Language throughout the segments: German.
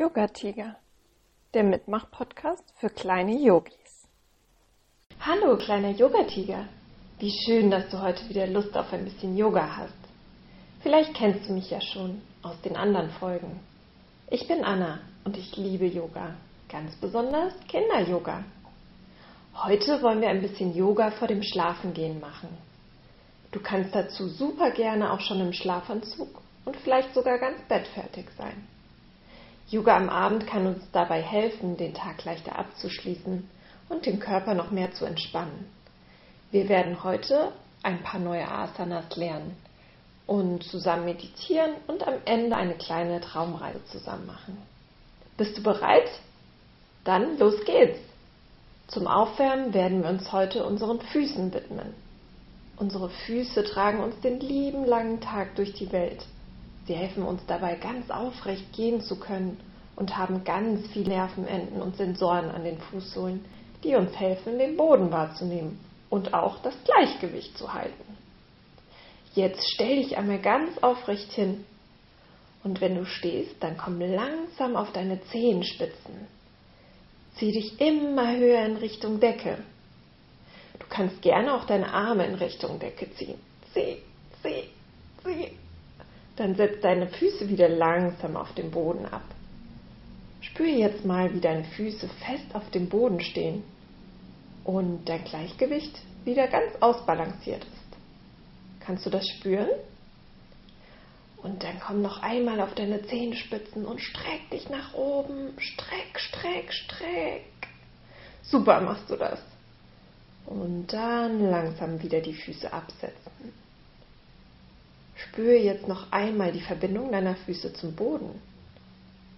Yoga Tiger, der Mitmach-Podcast für kleine Yogis. Hallo, kleiner Yoga Tiger. Wie schön, dass du heute wieder Lust auf ein bisschen Yoga hast. Vielleicht kennst du mich ja schon aus den anderen Folgen. Ich bin Anna und ich liebe Yoga, ganz besonders Kinder-Yoga. Heute wollen wir ein bisschen Yoga vor dem Schlafengehen machen. Du kannst dazu super gerne auch schon im Schlafanzug und vielleicht sogar ganz bettfertig sein. Yoga am Abend kann uns dabei helfen, den Tag leichter abzuschließen und den Körper noch mehr zu entspannen. Wir werden heute ein paar neue Asanas lernen und zusammen meditieren und am Ende eine kleine Traumreise zusammen machen. Bist du bereit? Dann los geht's! Zum Aufwärmen werden wir uns heute unseren Füßen widmen. Unsere Füße tragen uns den lieben langen Tag durch die Welt. Sie helfen uns dabei, ganz aufrecht gehen zu können und haben ganz viele Nervenenden und Sensoren an den Fußsohlen, die uns helfen, den Boden wahrzunehmen und auch das Gleichgewicht zu halten. Jetzt stell dich einmal ganz aufrecht hin. Und wenn du stehst, dann komm langsam auf deine Zehenspitzen. Zieh dich immer höher in Richtung Decke. Du kannst gerne auch deine Arme in Richtung Decke ziehen. Zieh, zieh, zieh. Dann setz deine Füße wieder langsam auf den Boden ab. Spüre jetzt mal, wie deine Füße fest auf dem Boden stehen und dein Gleichgewicht wieder ganz ausbalanciert ist. Kannst du das spüren? Und dann komm noch einmal auf deine Zehenspitzen und streck dich nach oben. Streck, streck, streck. Super machst du das. Und dann langsam wieder die Füße absetzen. Spüre jetzt noch einmal die Verbindung deiner Füße zum Boden.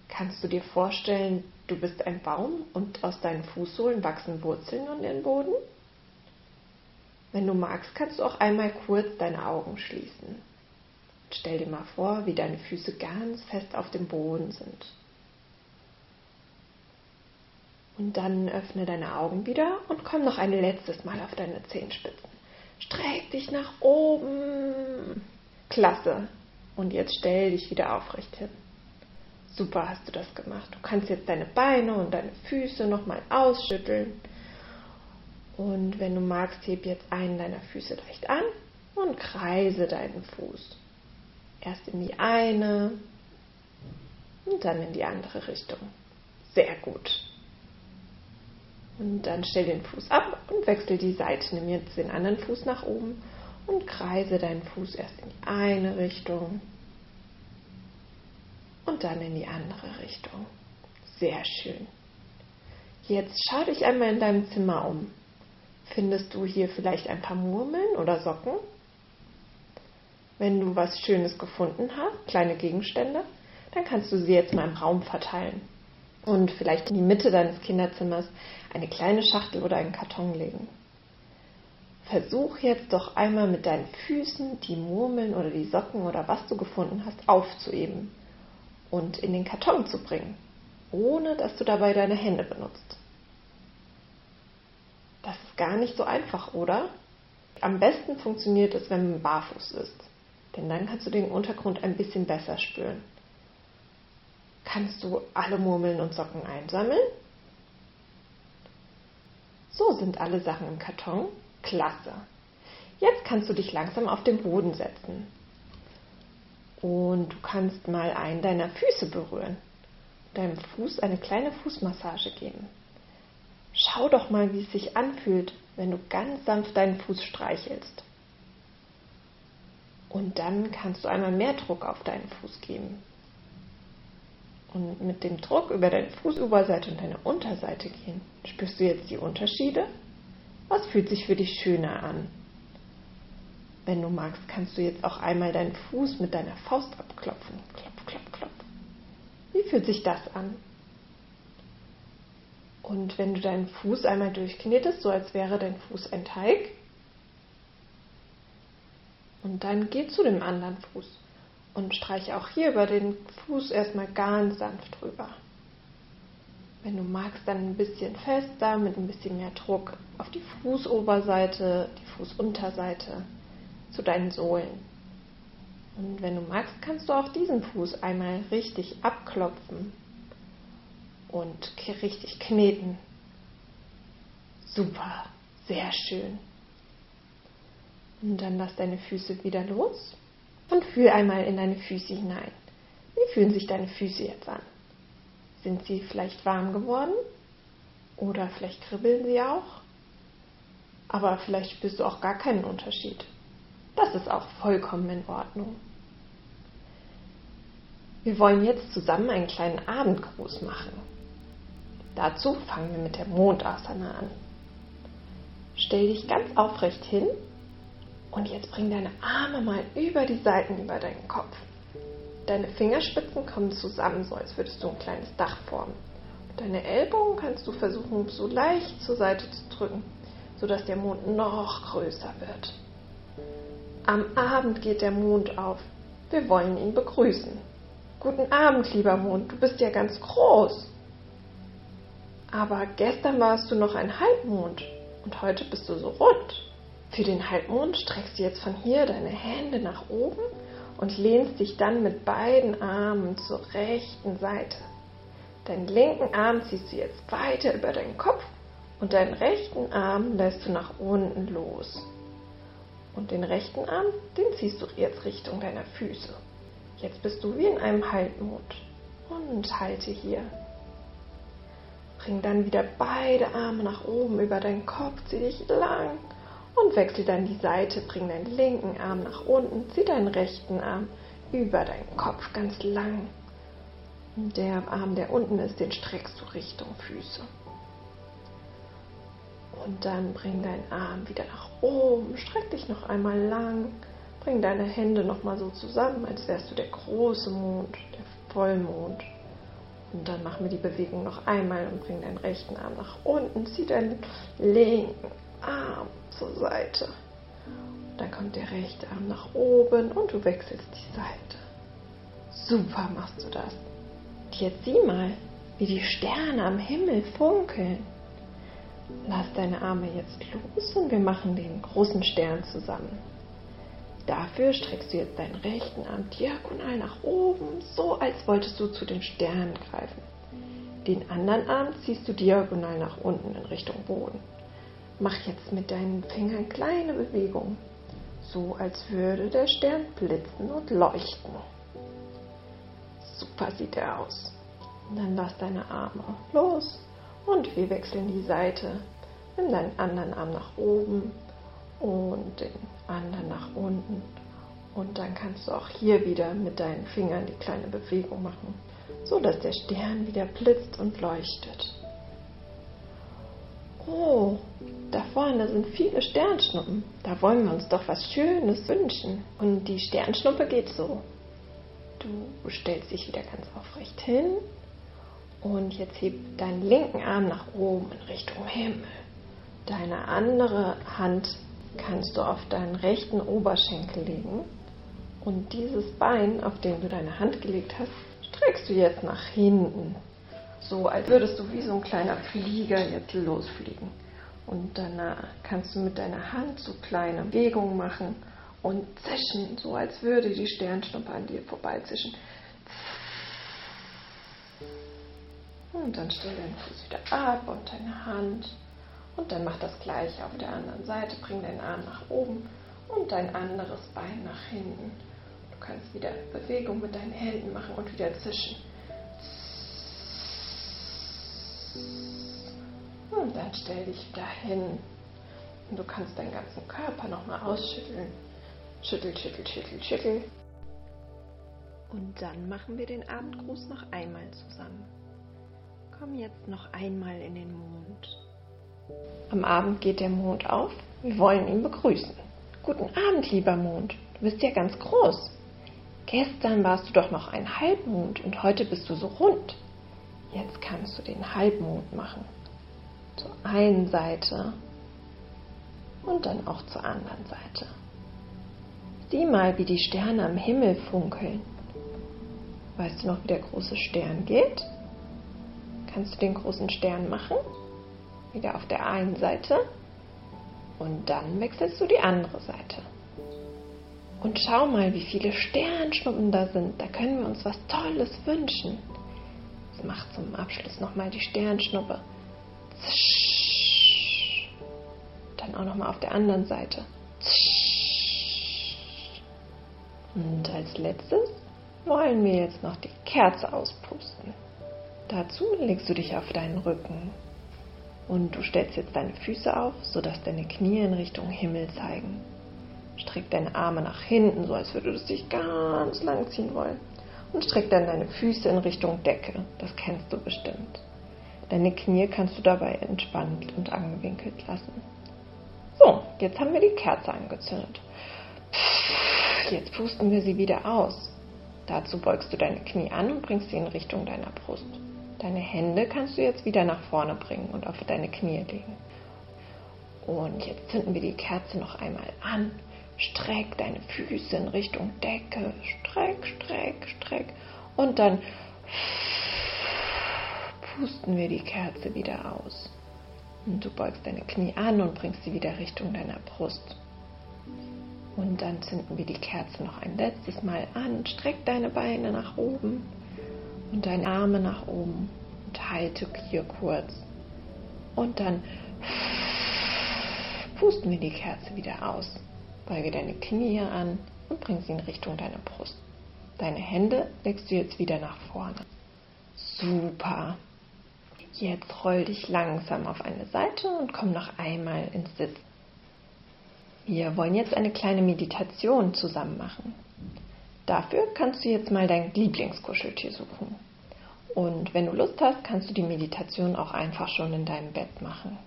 Kannst du dir vorstellen, du bist ein Baum und aus deinen Fußsohlen wachsen Wurzeln in den Boden? Wenn du magst, kannst du auch einmal kurz deine Augen schließen. Stell dir mal vor, wie deine Füße ganz fest auf dem Boden sind. Und dann öffne deine Augen wieder und komm noch ein letztes Mal auf deine Zehenspitzen. Streck dich nach oben. Klasse. Und jetzt stell dich wieder aufrecht hin. Super hast du das gemacht. Du kannst jetzt deine Beine und deine Füße nochmal ausschütteln. Und wenn du magst, heb jetzt einen deiner Füße leicht an und kreise deinen Fuß. Erst in die eine und dann in die andere Richtung. Sehr gut. Und dann stell den Fuß ab und wechsel die Seite. Nimm jetzt den anderen Fuß nach oben und kreise deinen Fuß erst in die eine Richtung und dann in die andere Richtung. Sehr schön. Jetzt schau dich einmal in deinem Zimmer um. Findest du hier vielleicht ein paar Murmeln oder Socken? Wenn du was Schönes gefunden hast, kleine Gegenstände, dann kannst du sie jetzt mal im Raum verteilen. Und vielleicht in die Mitte deines Kinderzimmers eine kleine Schachtel oder einen Karton legen. Versuch jetzt doch einmal mit deinen Füßen die Murmeln oder die Socken oder was du gefunden hast aufzuheben und in den Karton zu bringen, ohne dass du dabei deine Hände benutzt. Das ist gar nicht so einfach, oder? Am besten funktioniert es, wenn man barfuß ist, denn dann kannst du den Untergrund ein bisschen besser spüren. Kannst du alle Murmeln und Socken einsammeln? So sind alle Sachen im Karton. Klasse. Jetzt kannst du dich langsam auf den Boden setzen und du kannst mal einen deiner Füße berühren, deinem Fuß eine kleine Fußmassage geben. Schau doch mal, wie es sich anfühlt, wenn du ganz sanft deinen Fuß streichelst. Und dann kannst du einmal mehr Druck auf deinen Fuß geben. Und mit dem Druck über deine Fußoberseite und deine Unterseite gehen. Spürst du jetzt die Unterschiede? Was fühlt sich für dich schöner an? Wenn du magst, kannst du jetzt auch einmal deinen Fuß mit deiner Faust abklopfen. Klopf, klopf, klopf. Wie fühlt sich das an? Und wenn du deinen Fuß einmal durchknetest, so als wäre dein Fuß ein Teig, und dann geh zu dem anderen Fuß und streiche auch hier über den Fuß erstmal ganz sanft drüber. Wenn du magst, dann ein bisschen fester, mit ein bisschen mehr Druck auf die Fußoberseite, die Fußunterseite zu deinen Sohlen. Und wenn du magst, kannst du auch diesen Fuß einmal richtig abklopfen. und richtig kneten. Super, sehr schön. Und dann lass deine Füße wieder los und fühl einmal in deine Füße hinein. Wie fühlen sich deine Füße jetzt an? Sind sie vielleicht warm geworden? Oder vielleicht kribbeln sie auch? Aber vielleicht spürst du auch gar keinen Unterschied. Das ist auch vollkommen in Ordnung. Wir wollen jetzt zusammen einen kleinen Abendgruß machen. Dazu fangen wir mit der Mondasana an. Stell dich ganz aufrecht hin und jetzt bring deine Arme mal über die Seiten über deinen Kopf. Deine Fingerspitzen kommen zusammen, so als würdest du ein kleines Dach formen. Deine Ellbogen kannst du versuchen, so leicht zur Seite zu drücken, sodass der Mond noch größer wird. Am Abend geht der Mond auf. Wir wollen ihn begrüßen. Guten Abend, lieber Mond, du bist ja ganz groß. Aber gestern warst du noch ein Halbmond und heute bist du so rund. Für den Halbmond streckst du jetzt von hier deine Hände nach oben und lehnst dich dann mit beiden Armen zur rechten Seite. Deinen linken Arm ziehst du jetzt weiter über deinen Kopf und deinen rechten Arm lässt du nach unten los. Und den rechten Arm, den ziehst du jetzt Richtung deiner Füße. Jetzt bist du wie in einem Halbmond und halte hier. Bring dann wieder beide Arme nach oben über deinen Kopf, zieh dich lang und wechsel dann die Seite, bring deinen linken Arm nach unten, zieh deinen rechten Arm über deinen Kopf ganz lang. Der Arm, der unten ist, den streckst du Richtung Füße. Und dann bring deinen Arm wieder nach oben, streck dich noch einmal lang, bring deine Hände nochmal so zusammen, als wärst du der große Mond, der Vollmond. Und dann machen wir die Bewegung noch einmal und bring deinen rechten Arm nach unten, zieh deinen linken Arm zur Seite. Dann kommt der rechte Arm nach oben und du wechselst die Seite. Super machst du das. Und jetzt sieh mal, wie die Sterne am Himmel funkeln. Lass deine Arme jetzt los und wir machen den großen Stern zusammen. Dafür streckst du jetzt deinen rechten Arm diagonal nach oben, so als wolltest du zu den Sternen greifen. Den anderen Arm ziehst du diagonal nach unten in Richtung Boden. Mach jetzt mit deinen Fingern kleine Bewegungen, so als würde der Stern blitzen und leuchten. Super sieht er aus. Und dann lass deine Arme los und wir wechseln die Seite. Nimm deinen anderen Arm nach oben und den anderen nach unten. Und dann kannst du auch hier wieder mit deinen Fingern die kleine Bewegung machen, so dass der Stern wieder blitzt und leuchtet. Oh, da vorne sind viele Sternschnuppen. Da wollen wir uns doch was Schönes wünschen. Und die Sternschnuppe geht so. Du stellst dich wieder ganz aufrecht hin und jetzt heb deinen linken Arm nach oben in Richtung Himmel. Deine andere Hand kannst du auf deinen rechten Oberschenkel legen und dieses Bein, auf dem du deine Hand gelegt hast, streckst du jetzt nach hinten. So als würdest du wie so ein kleiner Flieger jetzt losfliegen. Und danach kannst du mit deiner Hand so kleine Bewegungen machen und zischen, so als würde die Sternschnuppe an dir vorbeizischen. Und dann stell deinen Fuß wieder ab und deine Hand. Und dann mach das gleiche auf der anderen Seite. Bring deinen Arm nach oben und dein anderes Bein nach hinten. Du kannst wieder Bewegung mit deinen Händen machen und wieder zischen. Und dann stell dich dahin. Und du kannst deinen ganzen Körper nochmal ausschütteln. Schüttel, schüttel, schüttel, schüttel. Und dann machen wir den Abendgruß noch einmal zusammen. Komm jetzt noch einmal in den Mond. Am Abend geht der Mond auf. Wir wollen ihn begrüßen. Guten Abend, lieber Mond. Du bist ja ganz groß. Gestern warst du doch noch ein Halbmond und heute bist du so rund. Jetzt kannst du den Halbmond machen zur einen Seite und dann auch zur anderen Seite. Sieh mal, wie die Sterne am Himmel funkeln. Weißt du noch, wie der große Stern geht? Kannst du den großen Stern machen? Wieder auf der einen Seite und dann wechselst du die andere Seite. Und schau mal, wie viele Sternschnuppen da sind. Da können wir uns was Tolles wünschen. jetzt mach zum Abschluss nochmal die Sternschnuppe. Dann auch nochmal auf der anderen Seite. Und als letztes wollen wir jetzt noch die Kerze auspusten. Dazu legst du dich auf deinen Rücken und du stellst jetzt deine Füße auf, sodass deine Knie in Richtung Himmel zeigen. Streck deine Arme nach hinten, so als würdest du dich ganz lang ziehen wollen. Und streck dann deine Füße in Richtung Decke. Das kennst du bestimmt. Deine Knie kannst du dabei entspannt und angewinkelt lassen. So, jetzt haben wir die Kerze angezündet. Jetzt pusten wir sie wieder aus. Dazu beugst du deine Knie an und bringst sie in Richtung deiner Brust. Deine Hände kannst du jetzt wieder nach vorne bringen und auf deine Knie legen. Und jetzt zünden wir die Kerze noch einmal an Streck deine Füße in Richtung Decke. Streck, streck, streck. Und dann pusten wir die Kerze wieder aus. Und du beugst deine Knie an und bringst sie wieder Richtung deiner Brust. Und dann zünden wir die Kerze noch ein letztes Mal an. Streck deine Beine nach oben und deine Arme nach oben und halte hier kurz. Und dann pusten wir die Kerze wieder aus. Beuge deine Knie an und bring sie in Richtung deiner Brust. Deine Hände legst du jetzt wieder nach vorne. Super. Jetzt roll dich langsam auf eine Seite und komm noch einmal ins Sitzen. Wir wollen jetzt eine kleine Meditation zusammen machen. Dafür kannst du jetzt mal dein Lieblingskuscheltier suchen. Und wenn du Lust hast, kannst du die Meditation auch einfach schon in deinem Bett machen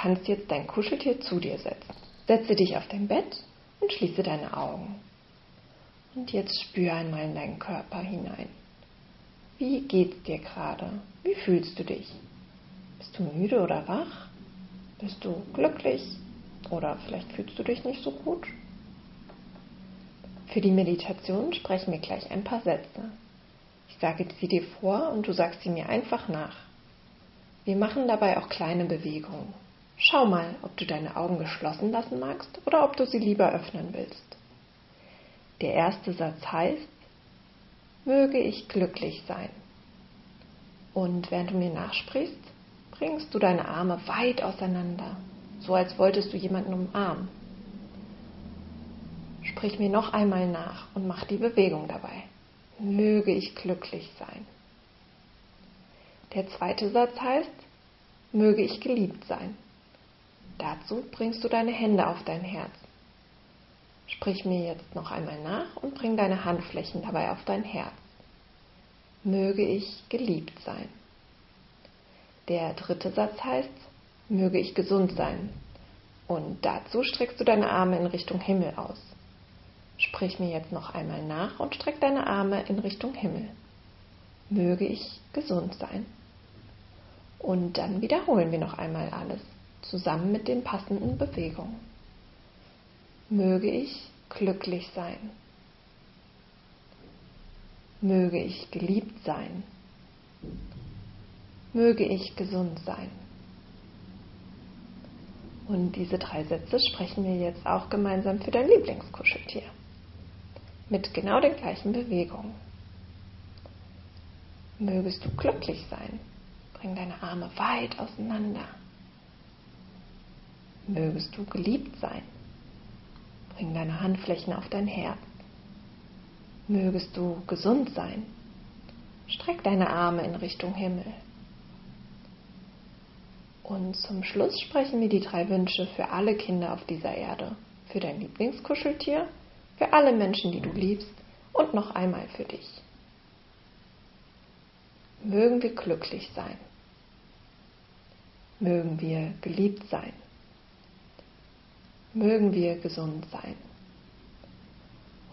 kannst jetzt dein Kuscheltier zu dir setzen. Setze dich auf dein Bett und schließe deine Augen. Und jetzt spür einmal in deinen Körper hinein. Wie geht's dir gerade? Wie fühlst du dich? Bist du müde oder wach? Bist du glücklich? Oder vielleicht fühlst du dich nicht so gut? Für die Meditation sprechen wir gleich ein paar Sätze. Ich sage sie dir vor und du sagst sie mir einfach nach. Wir machen dabei auch kleine Bewegungen. Schau mal, ob du deine Augen geschlossen lassen magst oder ob du sie lieber öffnen willst. Der erste Satz heißt, möge ich glücklich sein. Und während du mir nachsprichst, bringst du deine Arme weit auseinander, so als wolltest du jemanden umarmen. Sprich mir noch einmal nach und mach die Bewegung dabei. Möge ich glücklich sein. Der zweite Satz heißt, möge ich geliebt sein. Dazu bringst du deine Hände auf dein Herz. Sprich mir jetzt noch einmal nach und bring deine Handflächen dabei auf dein Herz. Möge ich geliebt sein. Der dritte Satz heißt, möge ich gesund sein. Und dazu streckst du deine Arme in Richtung Himmel aus. Sprich mir jetzt noch einmal nach und streck deine Arme in Richtung Himmel. Möge ich gesund sein. Und dann wiederholen wir noch einmal alles zusammen mit den passenden Bewegungen. Möge ich glücklich sein. Möge ich geliebt sein. Möge ich gesund sein. Und diese drei Sätze sprechen wir jetzt auch gemeinsam für dein Lieblingskuscheltier. Mit genau den gleichen Bewegungen. Mögest du glücklich sein. Bring deine Arme weit auseinander. Mögest du geliebt sein. Bring deine Handflächen auf dein Herz. Mögest du gesund sein. Streck deine Arme in Richtung Himmel. Und zum Schluss sprechen wir die drei Wünsche für alle Kinder auf dieser Erde. Für dein Lieblingskuscheltier, für alle Menschen, die du liebst und noch einmal für dich. Mögen wir glücklich sein. Mögen wir geliebt sein mögen wir gesund sein.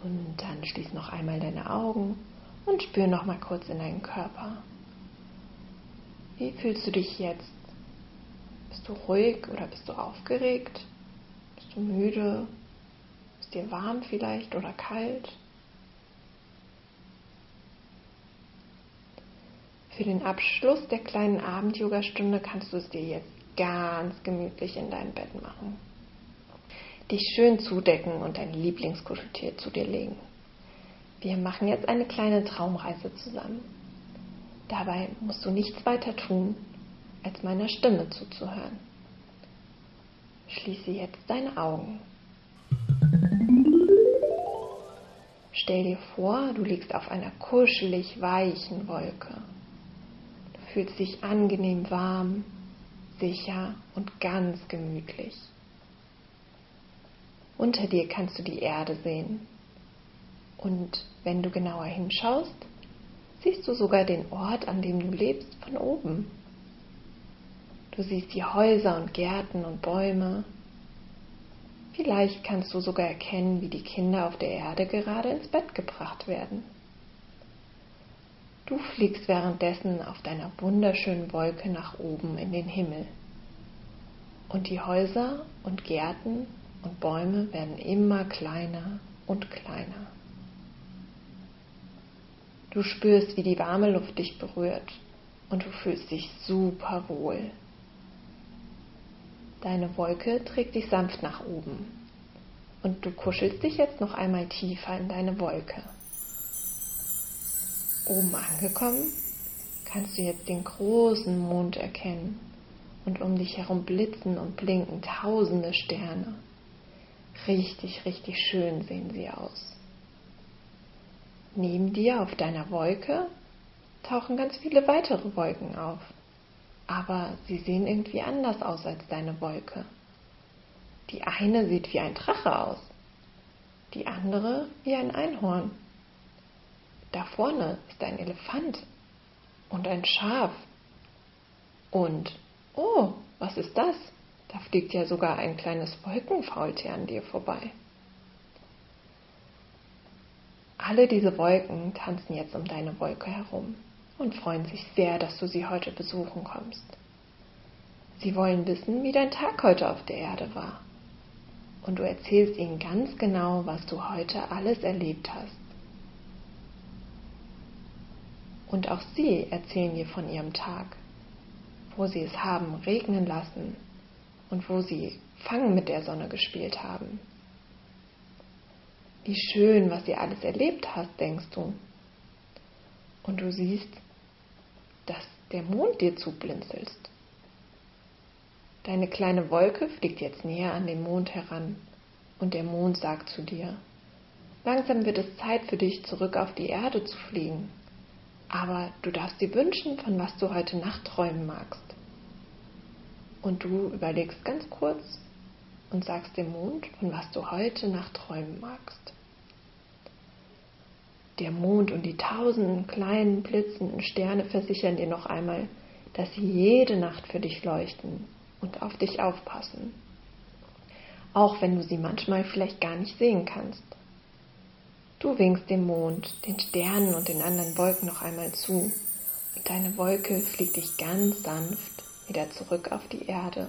Und dann schließ noch einmal deine Augen und spür noch mal kurz in deinen Körper. Wie fühlst du dich jetzt? Bist du ruhig oder bist du aufgeregt? Bist du müde? Ist dir warm vielleicht oder kalt? Für den Abschluss der kleinen Abend-Yoga-Stunde kannst du es dir jetzt ganz gemütlich in dein Bett machen dich schön zudecken und dein Lieblingskuscheltier zu dir legen. Wir machen jetzt eine kleine Traumreise zusammen. Dabei musst du nichts weiter tun, als meiner Stimme zuzuhören. Schließe jetzt deine Augen. Stell dir vor, du liegst auf einer kuschelig weichen Wolke. Du fühlst dich angenehm warm, sicher und ganz gemütlich. Unter dir kannst du die Erde sehen. Und wenn du genauer hinschaust, siehst du sogar den Ort, an dem du lebst, von oben. Du siehst die Häuser und Gärten und Bäume. Vielleicht kannst du sogar erkennen, wie die Kinder auf der Erde gerade ins Bett gebracht werden. Du fliegst währenddessen auf deiner wunderschönen Wolke nach oben in den Himmel. Und die Häuser und Gärten und Bäume werden immer kleiner und kleiner. Du spürst, wie die warme Luft dich berührt und du fühlst dich super wohl. Deine Wolke trägt dich sanft nach oben und du kuschelst dich jetzt noch einmal tiefer in deine Wolke. Oben angekommen, kannst du jetzt den großen Mond erkennen und um dich herum blitzen und blinken tausende Sterne. Richtig, richtig schön sehen sie aus. Neben dir auf deiner Wolke tauchen ganz viele weitere Wolken auf aber sie sehen irgendwie anders aus als deine Wolke. Die eine sieht wie ein Drache aus, die andere wie ein Einhorn. Da vorne ist ein Elefant und ein Schaf. Und, oh, was ist das? Da fliegt ja sogar ein kleines Wolkenfaultier an dir vorbei. Alle diese Wolken tanzen jetzt um deine Wolke herum und freuen sich sehr, dass du sie heute besuchen kommst. Sie wollen wissen, wie dein Tag heute auf der Erde war. Und du erzählst ihnen ganz genau, was du heute alles erlebt hast. Und auch sie erzählen dir von ihrem Tag, wo sie es haben regnen lassen und wo sie Fangen mit der Sonne gespielt haben. Wie schön, was ihr alles erlebt hast, denkst du. Und du siehst, dass der Mond dir zublinzelst. Deine kleine Wolke fliegt jetzt näher an den Mond heran und der Mond sagt zu dir, langsam wird es Zeit für dich zurück auf die Erde zu fliegen, aber du darfst dir wünschen, von was du heute Nacht träumen magst. Und du überlegst ganz kurz und sagst dem Mond, von was du heute Nacht träumen magst. Der Mond und die tausenden kleinen blitzenden Sterne versichern dir noch einmal, dass sie jede Nacht für dich leuchten und auf dich aufpassen. Auch wenn du sie manchmal vielleicht gar nicht sehen kannst. Du winkst dem Mond, den Sternen und den anderen Wolken noch einmal zu und deine Wolke fliegt dich ganz sanft wieder zurück auf die Erde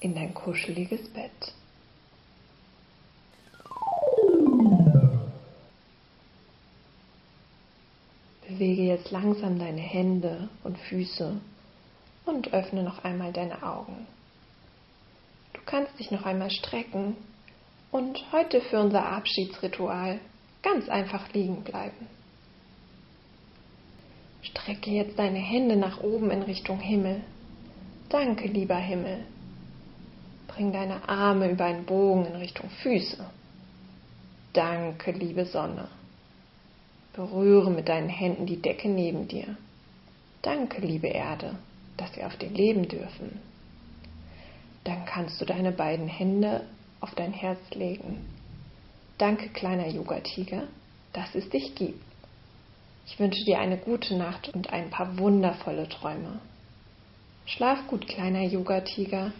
in dein kuscheliges Bett. Bewege jetzt langsam deine Hände und Füße und öffne noch einmal deine Augen. Du kannst dich noch einmal strecken und heute für unser Abschiedsritual ganz einfach liegen bleiben. Strecke jetzt deine Hände nach oben in Richtung Himmel. Danke, lieber Himmel. Bring deine Arme über einen Bogen in Richtung Füße. Danke, liebe Sonne. Berühre mit deinen Händen die Decke neben dir. Danke, liebe Erde, dass wir auf dir leben dürfen. Dann kannst du deine beiden Hände auf dein Herz legen. Danke, kleiner Yoga-Tiger, dass es dich gibt. Ich wünsche dir eine gute Nacht und ein paar wundervolle Träume. Schlaf gut, kleiner Yoga-Tiger.